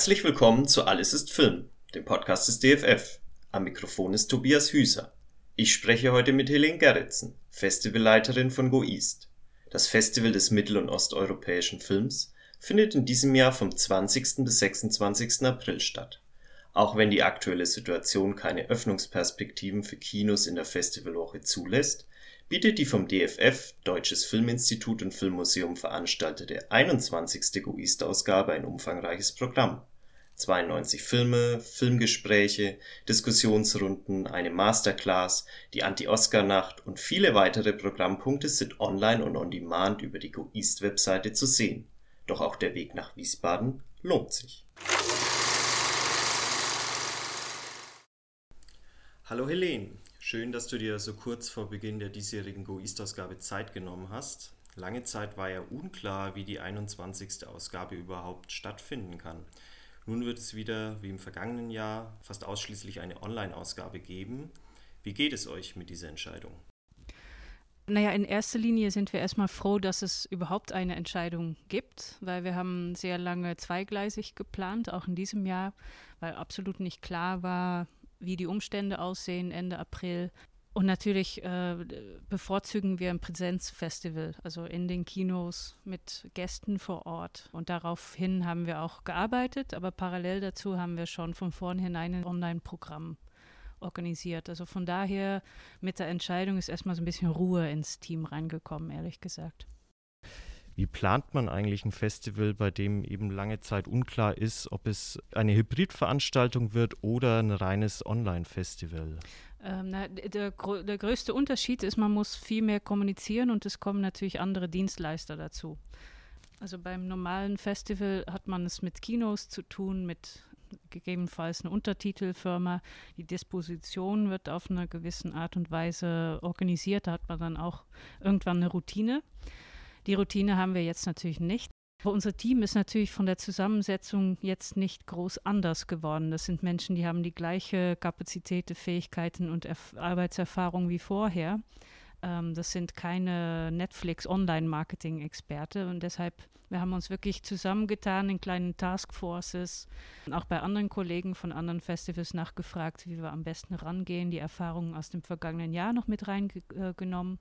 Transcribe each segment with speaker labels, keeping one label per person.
Speaker 1: Herzlich willkommen zu Alles ist Film, dem Podcast des DFF. Am Mikrofon ist Tobias Hüser. Ich spreche heute mit Helene Gerritsen, Festivalleiterin von Go East. Das Festival des mittel- und osteuropäischen Films findet in diesem Jahr vom 20. bis 26. April statt. Auch wenn die aktuelle Situation keine Öffnungsperspektiven für Kinos in der Festivalwoche zulässt, bietet die vom DFF (Deutsches Filminstitut und Filmmuseum) veranstaltete 21. GoEast-Ausgabe ein umfangreiches Programm. 92 Filme, Filmgespräche, Diskussionsrunden, eine Masterclass, die Anti-Oscar-Nacht und viele weitere Programmpunkte sind online und on demand über die GoEast-Webseite zu sehen. Doch auch der Weg nach Wiesbaden lohnt sich. Hallo Helene, schön, dass du dir so kurz vor Beginn der diesjährigen Go East Ausgabe Zeit genommen hast. Lange Zeit war ja unklar, wie die 21. Ausgabe überhaupt stattfinden kann. Nun wird es wieder, wie im vergangenen Jahr, fast ausschließlich eine Online-Ausgabe geben. Wie geht es euch mit dieser Entscheidung?
Speaker 2: Naja, in erster Linie sind wir erstmal froh, dass es überhaupt eine Entscheidung gibt, weil wir haben sehr lange zweigleisig geplant, auch in diesem Jahr, weil absolut nicht klar war, wie die Umstände aussehen Ende April. Und natürlich äh, bevorzugen wir ein Präsenzfestival, also in den Kinos mit Gästen vor Ort. Und daraufhin haben wir auch gearbeitet, aber parallel dazu haben wir schon von vornherein ein Online-Programm organisiert. Also von daher mit der Entscheidung ist erstmal so ein bisschen Ruhe ins Team reingekommen, ehrlich gesagt.
Speaker 1: Wie plant man eigentlich ein Festival, bei dem eben lange Zeit unklar ist, ob es eine Hybridveranstaltung wird oder ein reines Online-Festival?
Speaker 2: Ähm, der, der größte Unterschied ist, man muss viel mehr kommunizieren und es kommen natürlich andere Dienstleister dazu. Also beim normalen Festival hat man es mit Kinos zu tun, mit gegebenenfalls einer Untertitelfirma. Die Disposition wird auf eine gewisse Art und Weise organisiert. Da hat man dann auch irgendwann eine Routine. Die Routine haben wir jetzt natürlich nicht. Aber unser Team ist natürlich von der Zusammensetzung jetzt nicht groß anders geworden. Das sind Menschen, die haben die gleiche Kapazität, Fähigkeiten und Erf Arbeitserfahrung wie vorher. Ähm, das sind keine Netflix-Online-Marketing-Experte und deshalb, wir haben uns wirklich zusammengetan in kleinen Taskforces, auch bei anderen Kollegen von anderen Festivals nachgefragt, wie wir am besten rangehen, die Erfahrungen aus dem vergangenen Jahr noch mit reingenommen. Äh,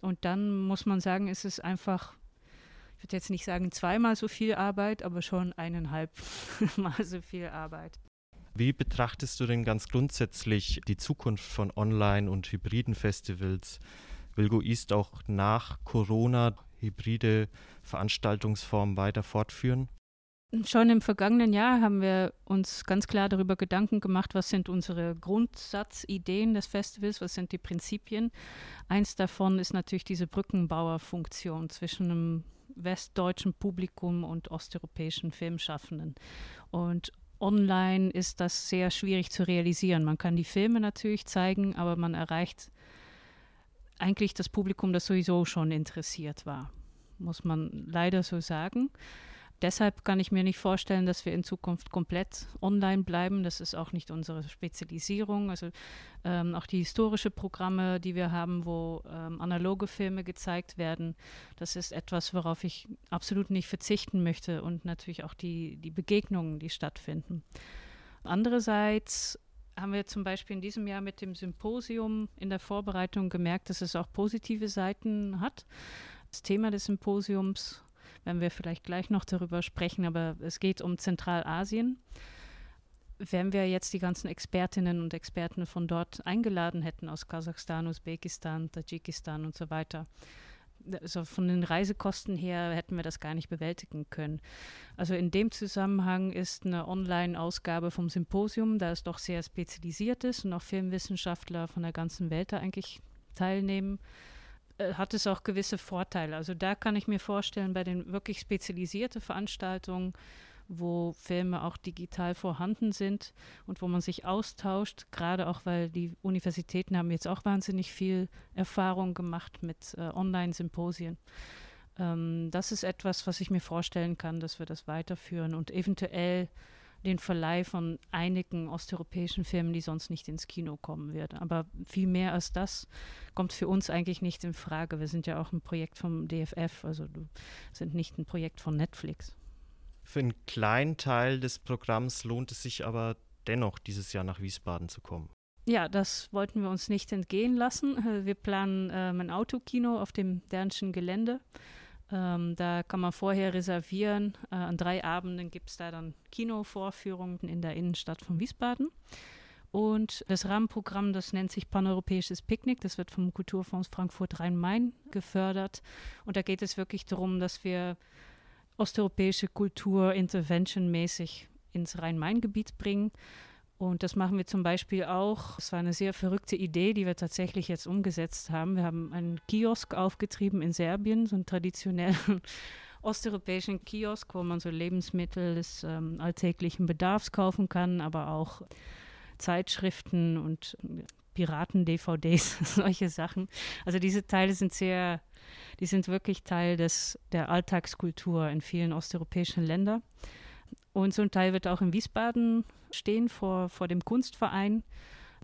Speaker 2: und dann muss man sagen, ist es einfach, ich würde jetzt nicht sagen zweimal so viel Arbeit, aber schon eineinhalb Mal so viel Arbeit.
Speaker 1: Wie betrachtest du denn ganz grundsätzlich die Zukunft von Online- und hybriden Festivals? Will Go East auch nach Corona hybride Veranstaltungsformen weiter fortführen?
Speaker 2: Schon im vergangenen Jahr haben wir uns ganz klar darüber Gedanken gemacht, was sind unsere Grundsatzideen des Festivals, was sind die Prinzipien. Eins davon ist natürlich diese Brückenbauerfunktion zwischen einem westdeutschen Publikum und osteuropäischen Filmschaffenden. Und online ist das sehr schwierig zu realisieren. Man kann die Filme natürlich zeigen, aber man erreicht eigentlich das Publikum, das sowieso schon interessiert war, muss man leider so sagen. Deshalb kann ich mir nicht vorstellen, dass wir in Zukunft komplett online bleiben. Das ist auch nicht unsere Spezialisierung. Also ähm, auch die historische Programme, die wir haben, wo ähm, analoge Filme gezeigt werden, das ist etwas, worauf ich absolut nicht verzichten möchte und natürlich auch die, die Begegnungen, die stattfinden. Andererseits haben wir zum Beispiel in diesem Jahr mit dem Symposium in der Vorbereitung gemerkt, dass es auch positive Seiten hat. Das Thema des Symposiums werden wir vielleicht gleich noch darüber sprechen, aber es geht um Zentralasien. Wenn wir jetzt die ganzen Expertinnen und Experten von dort eingeladen hätten, aus Kasachstan, Usbekistan, Tadschikistan und so weiter, also von den Reisekosten her hätten wir das gar nicht bewältigen können. Also in dem Zusammenhang ist eine Online-Ausgabe vom Symposium, da es doch sehr spezialisiert ist und auch Filmwissenschaftler von der ganzen Welt da eigentlich teilnehmen, hat es auch gewisse Vorteile. Also da kann ich mir vorstellen, bei den wirklich spezialisierten Veranstaltungen, wo Filme auch digital vorhanden sind und wo man sich austauscht, gerade auch weil die Universitäten haben jetzt auch wahnsinnig viel Erfahrung gemacht mit äh, Online-Symposien. Ähm, das ist etwas, was ich mir vorstellen kann, dass wir das weiterführen und eventuell den Verleih von einigen osteuropäischen Filmen, die sonst nicht ins Kino kommen wird. Aber viel mehr als das kommt für uns eigentlich nicht in Frage. Wir sind ja auch ein Projekt vom DFF, also sind nicht ein Projekt von Netflix.
Speaker 1: Für einen kleinen Teil des Programms lohnt es sich aber dennoch, dieses Jahr nach Wiesbaden zu kommen.
Speaker 2: Ja, das wollten wir uns nicht entgehen lassen. Wir planen ähm, ein Autokino auf dem Dernschen Gelände. Ähm, da kann man vorher reservieren. Äh, an drei Abenden gibt es da dann Kinovorführungen in der Innenstadt von Wiesbaden. Und das Rahmenprogramm, das nennt sich Paneuropäisches Picknick. Das wird vom Kulturfonds Frankfurt Rhein-Main gefördert. Und da geht es wirklich darum, dass wir osteuropäische Kultur interventionmäßig ins Rhein-Main-Gebiet bringen. Und das machen wir zum Beispiel auch. Es war eine sehr verrückte Idee, die wir tatsächlich jetzt umgesetzt haben. Wir haben einen Kiosk aufgetrieben in Serbien, so einen traditionellen osteuropäischen Kiosk, wo man so Lebensmittel des ähm, alltäglichen Bedarfs kaufen kann, aber auch Zeitschriften und Piraten-DVDs, solche Sachen. Also diese Teile sind sehr, die sind wirklich Teil des, der Alltagskultur in vielen osteuropäischen Ländern. Und so ein Teil wird auch in Wiesbaden stehen vor, vor dem Kunstverein.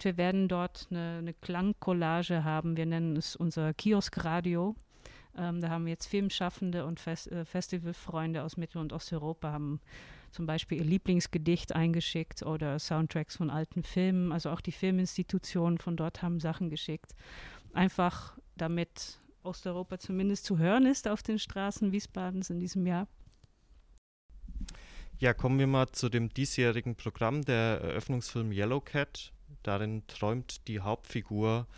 Speaker 2: Wir werden dort eine, eine Klangcollage haben. Wir nennen es unser Kioskradio. Ähm, da haben jetzt Filmschaffende und Fest, äh, Festivalfreunde aus Mittel- und Osteuropa haben zum Beispiel ihr Lieblingsgedicht eingeschickt oder Soundtracks von alten Filmen. Also auch die Filminstitutionen von dort haben Sachen geschickt. Einfach damit Osteuropa zumindest zu hören ist auf den Straßen Wiesbadens in diesem Jahr.
Speaker 1: Ja, kommen wir mal zu dem diesjährigen Programm, der Eröffnungsfilm Yellow Cat. Darin träumt die Hauptfigur,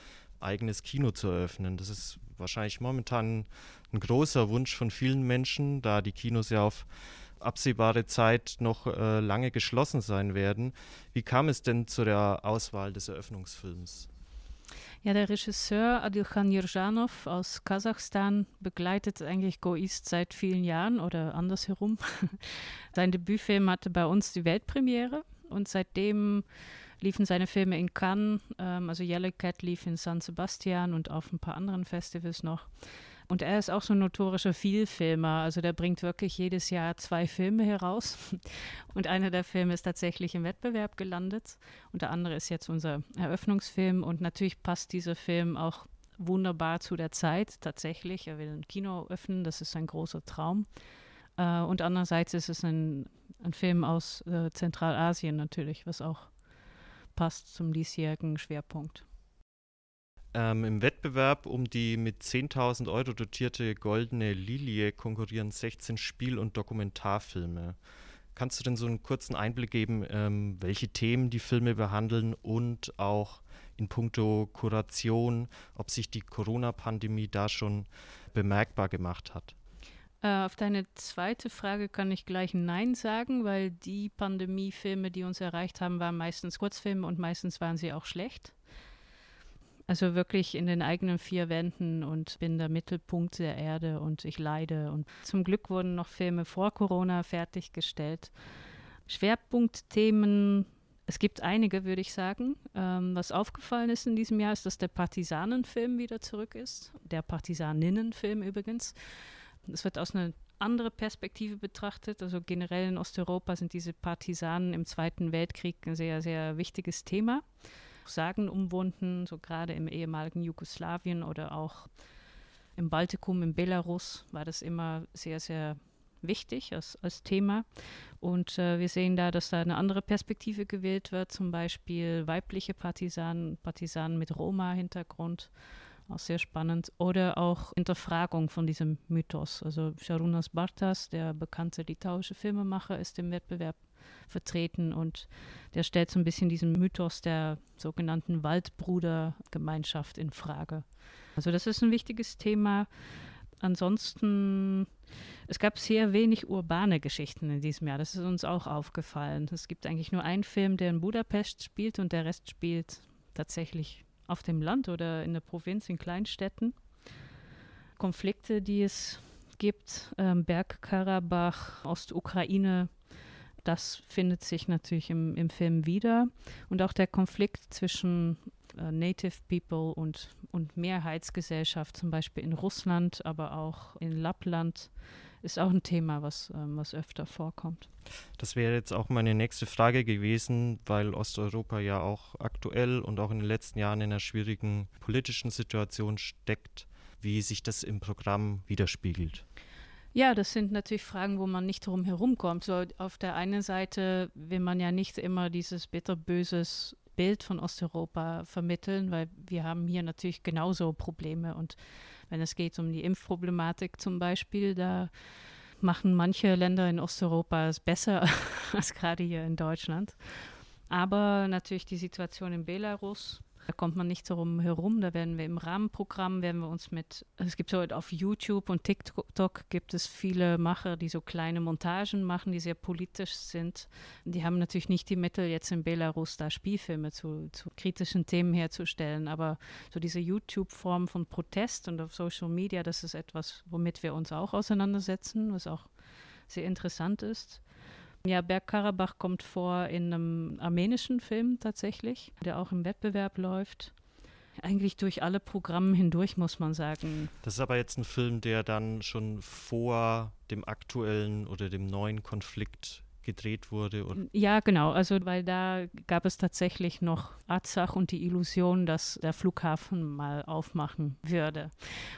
Speaker 1: eigenes Kino zu eröffnen. Das ist wahrscheinlich momentan ein großer Wunsch von vielen Menschen, da die Kinos ja auf absehbare Zeit noch äh, lange geschlossen sein werden. Wie kam es denn zu der Auswahl des Eröffnungsfilms?
Speaker 2: Ja, der Regisseur Adilkhan Yurjanov aus Kasachstan begleitet eigentlich Go East seit vielen Jahren oder andersherum. Sein Debütfilm hatte bei uns die Weltpremiere und seitdem liefen seine Filme in Cannes, ähm, also Yellow Cat lief in San Sebastian und auf ein paar anderen Festivals noch. Und er ist auch so ein notorischer Vielfilmer. Also der bringt wirklich jedes Jahr zwei Filme heraus. Und einer der Filme ist tatsächlich im Wettbewerb gelandet. Und der andere ist jetzt unser Eröffnungsfilm. Und natürlich passt dieser Film auch wunderbar zu der Zeit. Tatsächlich, er will ein Kino öffnen. Das ist ein großer Traum. Äh, und andererseits ist es ein, ein Film aus äh, Zentralasien natürlich, was auch passt zum diesjährigen Schwerpunkt.
Speaker 1: Ähm, Im Wettbewerb um die mit 10.000 Euro dotierte Goldene Lilie konkurrieren 16 Spiel- und Dokumentarfilme. Kannst du denn so einen kurzen Einblick geben, ähm, welche Themen die Filme behandeln und auch in puncto Kuration, ob sich die Corona-Pandemie da schon bemerkbar gemacht hat?
Speaker 2: Äh, auf deine zweite Frage kann ich gleich Nein sagen, weil die Pandemiefilme, die uns erreicht haben, waren meistens Kurzfilme und meistens waren sie auch schlecht. Also wirklich in den eigenen vier Wänden und bin der Mittelpunkt der Erde und ich leide. Und zum Glück wurden noch Filme vor Corona fertiggestellt. Schwerpunktthemen, es gibt einige, würde ich sagen. Ähm, was aufgefallen ist in diesem Jahr, ist, dass der Partisanenfilm wieder zurück ist. Der Partisaninnenfilm übrigens. Es wird aus einer anderen Perspektive betrachtet. Also generell in Osteuropa sind diese Partisanen im Zweiten Weltkrieg ein sehr, sehr wichtiges Thema sagenumwunden, so gerade im ehemaligen Jugoslawien oder auch im Baltikum, in Belarus war das immer sehr, sehr wichtig als, als Thema. Und äh, wir sehen da, dass da eine andere Perspektive gewählt wird, zum Beispiel weibliche Partisanen, Partisanen mit Roma-Hintergrund, auch sehr spannend. Oder auch Hinterfragung von diesem Mythos. Also Sharunas Bartas, der bekannte litauische Filmemacher, ist im Wettbewerb vertreten und der stellt so ein bisschen diesen Mythos der sogenannten Waldbrudergemeinschaft in Frage. Also das ist ein wichtiges Thema. Ansonsten, es gab sehr wenig urbane Geschichten in diesem Jahr. Das ist uns auch aufgefallen. Es gibt eigentlich nur einen Film, der in Budapest spielt und der Rest spielt tatsächlich auf dem Land oder in der Provinz, in Kleinstädten. Konflikte, die es gibt, ähm, Bergkarabach, Ostukraine, das findet sich natürlich im, im Film wieder. Und auch der Konflikt zwischen äh, Native People und, und Mehrheitsgesellschaft, zum Beispiel in Russland, aber auch in Lappland, ist auch ein Thema, was, ähm, was öfter vorkommt.
Speaker 1: Das wäre jetzt auch meine nächste Frage gewesen, weil Osteuropa ja auch aktuell und auch in den letzten Jahren in einer schwierigen politischen Situation steckt, wie sich das im Programm widerspiegelt.
Speaker 2: Ja, das sind natürlich Fragen, wo man nicht drum herum kommt. So auf der einen Seite will man ja nicht immer dieses bitterböses Bild von Osteuropa vermitteln, weil wir haben hier natürlich genauso Probleme. Und wenn es geht um die Impfproblematik zum Beispiel, da machen manche Länder in Osteuropa es besser als gerade hier in Deutschland. Aber natürlich die Situation in Belarus da kommt man nicht so rum herum. Da werden wir im Rahmenprogramm, werden wir uns mit, es gibt so auf YouTube und TikTok gibt es viele Macher, die so kleine Montagen machen, die sehr politisch sind. Die haben natürlich nicht die Mittel, jetzt in Belarus da Spielfilme zu, zu kritischen Themen herzustellen. Aber so diese YouTube-Form von Protest und auf Social Media, das ist etwas, womit wir uns auch auseinandersetzen, was auch sehr interessant ist. Ja, Bergkarabach kommt vor in einem armenischen Film tatsächlich, der auch im Wettbewerb läuft. Eigentlich durch alle Programme hindurch, muss man sagen.
Speaker 1: Das ist aber jetzt ein Film, der dann schon vor dem aktuellen oder dem neuen Konflikt gedreht wurde? Oder?
Speaker 2: Ja, genau. Also, weil da gab es tatsächlich noch Arzach und die Illusion, dass der Flughafen mal aufmachen würde.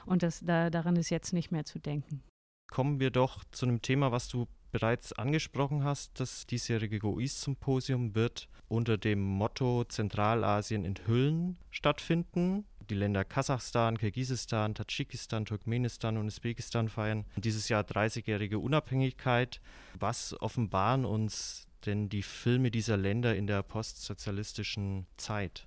Speaker 2: Und das, da, daran ist jetzt nicht mehr zu denken.
Speaker 1: Kommen wir doch zu einem Thema, was du bereits angesprochen hast, das diesjährige GOIS-Symposium wird unter dem Motto Zentralasien enthüllen stattfinden. Die Länder Kasachstan, Kirgisistan, Tadschikistan, Turkmenistan und Usbekistan feiern dieses Jahr 30-jährige Unabhängigkeit. Was offenbaren uns denn die Filme dieser Länder in der postsozialistischen Zeit?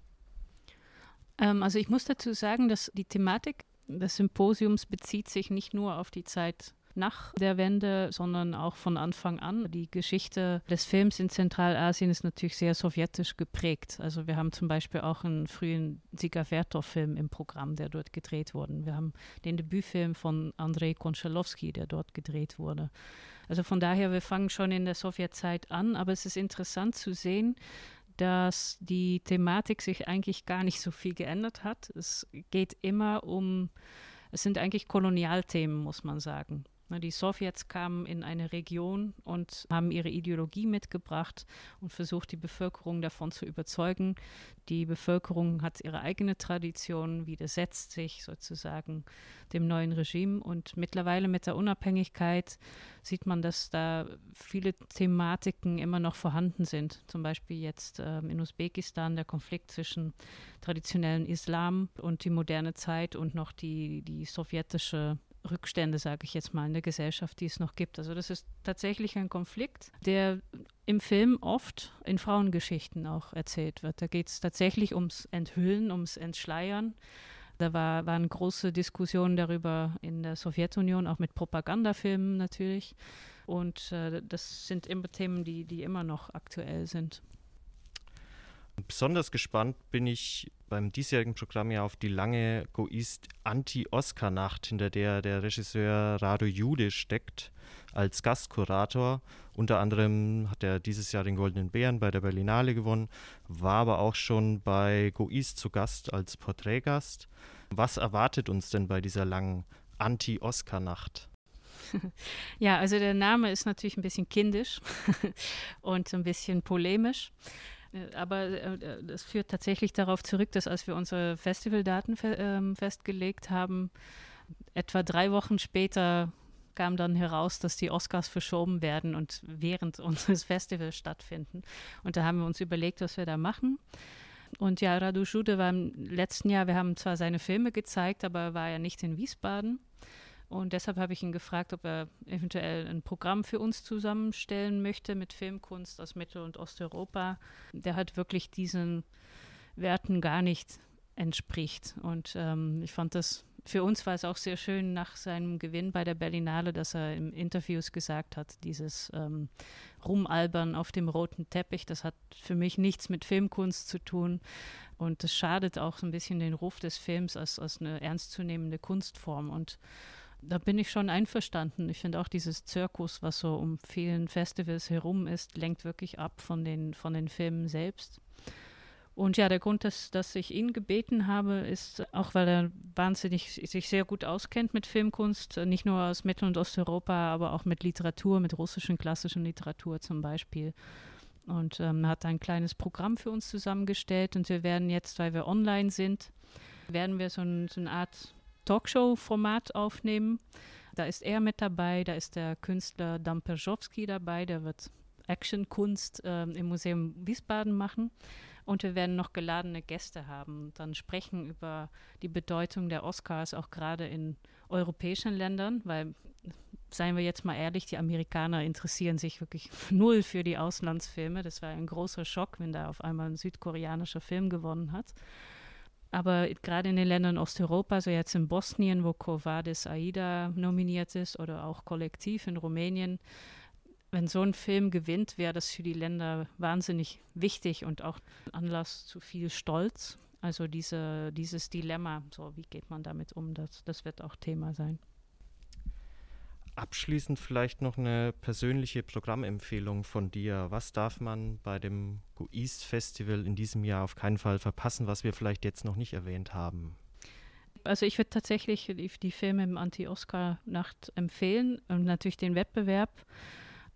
Speaker 2: Ähm, also ich muss dazu sagen, dass die Thematik des Symposiums bezieht sich nicht nur auf die Zeit nach der Wende, sondern auch von Anfang an. Die Geschichte des Films in Zentralasien ist natürlich sehr sowjetisch geprägt. Also wir haben zum Beispiel auch einen frühen Sika Vertov-Film im Programm, der dort gedreht wurde. Wir haben den Debütfilm von Andrei Konchalovsky, der dort gedreht wurde. Also von daher, wir fangen schon in der Sowjetzeit an, aber es ist interessant zu sehen, dass die Thematik sich eigentlich gar nicht so viel geändert hat. Es geht immer um, es sind eigentlich Kolonialthemen, muss man sagen. Die Sowjets kamen in eine Region und haben ihre Ideologie mitgebracht und versucht, die Bevölkerung davon zu überzeugen. Die Bevölkerung hat ihre eigene Tradition, widersetzt sich sozusagen dem neuen Regime. Und mittlerweile mit der Unabhängigkeit sieht man, dass da viele Thematiken immer noch vorhanden sind. Zum Beispiel jetzt äh, in Usbekistan der Konflikt zwischen traditionellen Islam und die moderne Zeit und noch die, die sowjetische Rückstände, sage ich jetzt mal, in der Gesellschaft, die es noch gibt. Also das ist tatsächlich ein Konflikt, der im Film oft in Frauengeschichten auch erzählt wird. Da geht es tatsächlich ums Enthüllen, ums Entschleiern. Da war, waren große Diskussionen darüber in der Sowjetunion, auch mit Propagandafilmen natürlich. Und äh, das sind immer Themen, die, die immer noch aktuell sind.
Speaker 1: Besonders gespannt bin ich beim diesjährigen Programm ja auf die lange Goist Anti-Oscar-Nacht, hinter der der Regisseur Rado Jude steckt als Gastkurator. Unter anderem hat er dieses Jahr den Goldenen Bären bei der Berlinale gewonnen, war aber auch schon bei Goist zu Gast als Porträtgast. Was erwartet uns denn bei dieser langen Anti-Oscar-Nacht?
Speaker 2: Ja, also der Name ist natürlich ein bisschen kindisch und ein bisschen polemisch. Äh, aber äh, das führt tatsächlich darauf zurück, dass als wir unsere Festivaldaten fe ähm, festgelegt haben, etwa drei Wochen später kam dann heraus, dass die Oscars verschoben werden und während unseres Festivals stattfinden. Und da haben wir uns überlegt, was wir da machen. Und ja, Radu Jude war im letzten Jahr, wir haben zwar seine Filme gezeigt, aber er war ja nicht in Wiesbaden. Und deshalb habe ich ihn gefragt, ob er eventuell ein Programm für uns zusammenstellen möchte mit Filmkunst aus Mittel- und Osteuropa, der halt wirklich diesen Werten gar nicht entspricht. Und ähm, ich fand das, für uns war es auch sehr schön nach seinem Gewinn bei der Berlinale, dass er in Interviews gesagt hat, dieses ähm, Rumalbern auf dem roten Teppich, das hat für mich nichts mit Filmkunst zu tun. Und das schadet auch so ein bisschen den Ruf des Films als, als eine ernstzunehmende Kunstform. Und da bin ich schon einverstanden. Ich finde auch dieses Zirkus, was so um vielen Festivals herum ist, lenkt wirklich ab von den, von den Filmen selbst. Und ja, der Grund, dass, dass ich ihn gebeten habe, ist auch, weil er wahnsinnig sich sehr gut auskennt mit Filmkunst, nicht nur aus Mittel- und Osteuropa, aber auch mit Literatur, mit russischen klassischen Literatur zum Beispiel. Und ähm, hat ein kleines Programm für uns zusammengestellt und wir werden jetzt, weil wir online sind, werden wir so, ein, so eine Art Talkshow-Format aufnehmen. Da ist er mit dabei, da ist der Künstler Dan Perzowski dabei, der wird Actionkunst äh, im Museum Wiesbaden machen. Und wir werden noch geladene Gäste haben, dann sprechen über die Bedeutung der Oscars auch gerade in europäischen Ländern, weil, seien wir jetzt mal ehrlich, die Amerikaner interessieren sich wirklich null für die Auslandsfilme. Das war ein großer Schock, wenn da auf einmal ein südkoreanischer Film gewonnen hat. Aber gerade in den Ländern Osteuropa, so jetzt in Bosnien, wo Covadis Aida nominiert ist, oder auch Kollektiv in Rumänien, wenn so ein Film gewinnt, wäre das für die Länder wahnsinnig wichtig und auch Anlass zu viel Stolz. Also diese, dieses Dilemma, so wie geht man damit um, das, das wird auch Thema sein.
Speaker 1: Abschließend vielleicht noch eine persönliche Programmempfehlung von dir. Was darf man bei dem Go Festival in diesem Jahr auf keinen Fall verpassen, was wir vielleicht jetzt noch nicht erwähnt haben?
Speaker 2: Also ich würde tatsächlich die, die Filme im Anti-Oscar-Nacht empfehlen und natürlich den Wettbewerb.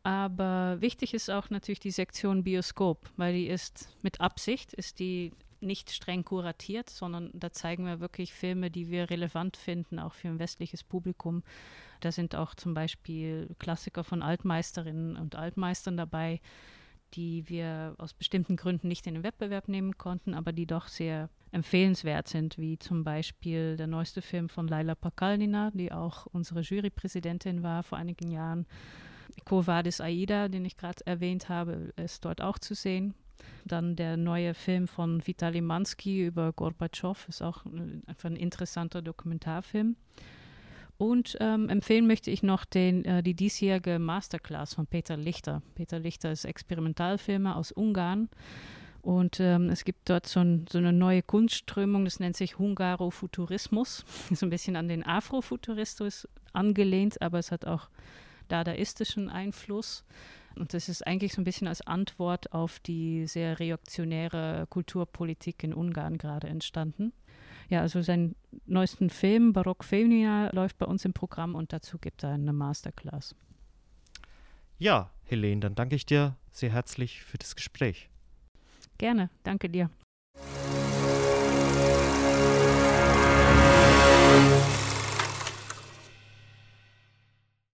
Speaker 2: Aber wichtig ist auch natürlich die Sektion Bioskop, weil die ist mit Absicht, ist die nicht streng kuratiert, sondern da zeigen wir wirklich Filme, die wir relevant finden, auch für ein westliches Publikum. Da sind auch zum Beispiel Klassiker von Altmeisterinnen und Altmeistern dabei, die wir aus bestimmten Gründen nicht in den Wettbewerb nehmen konnten, aber die doch sehr empfehlenswert sind, wie zum Beispiel der neueste Film von Laila Pakalnina, die auch unsere Jurypräsidentin war vor einigen Jahren. Quo Vadis Aida, den ich gerade erwähnt habe, ist dort auch zu sehen. Dann der neue Film von Vitali Mansky über Gorbatschow ist auch einfach ein interessanter Dokumentarfilm. Und ähm, empfehlen möchte ich noch den, äh, die diesjährige Masterclass von Peter Lichter. Peter Lichter ist Experimentalfilmer aus Ungarn. Und ähm, es gibt dort so, ein, so, eine neue Kunstströmung, das nennt sich Hungarofuturismus. Ist ein bisschen an den Afrofuturismus angelehnt, aber es hat auch dadaistischen Einfluss. Und das ist eigentlich so ein bisschen als Antwort auf die sehr reaktionäre Kulturpolitik in Ungarn gerade entstanden. Ja, also sein neuesten Film, Barock Filmia, läuft bei uns im Programm und dazu gibt er eine Masterclass.
Speaker 1: Ja, Helene, dann danke ich dir sehr herzlich für das Gespräch.
Speaker 2: Gerne, danke dir.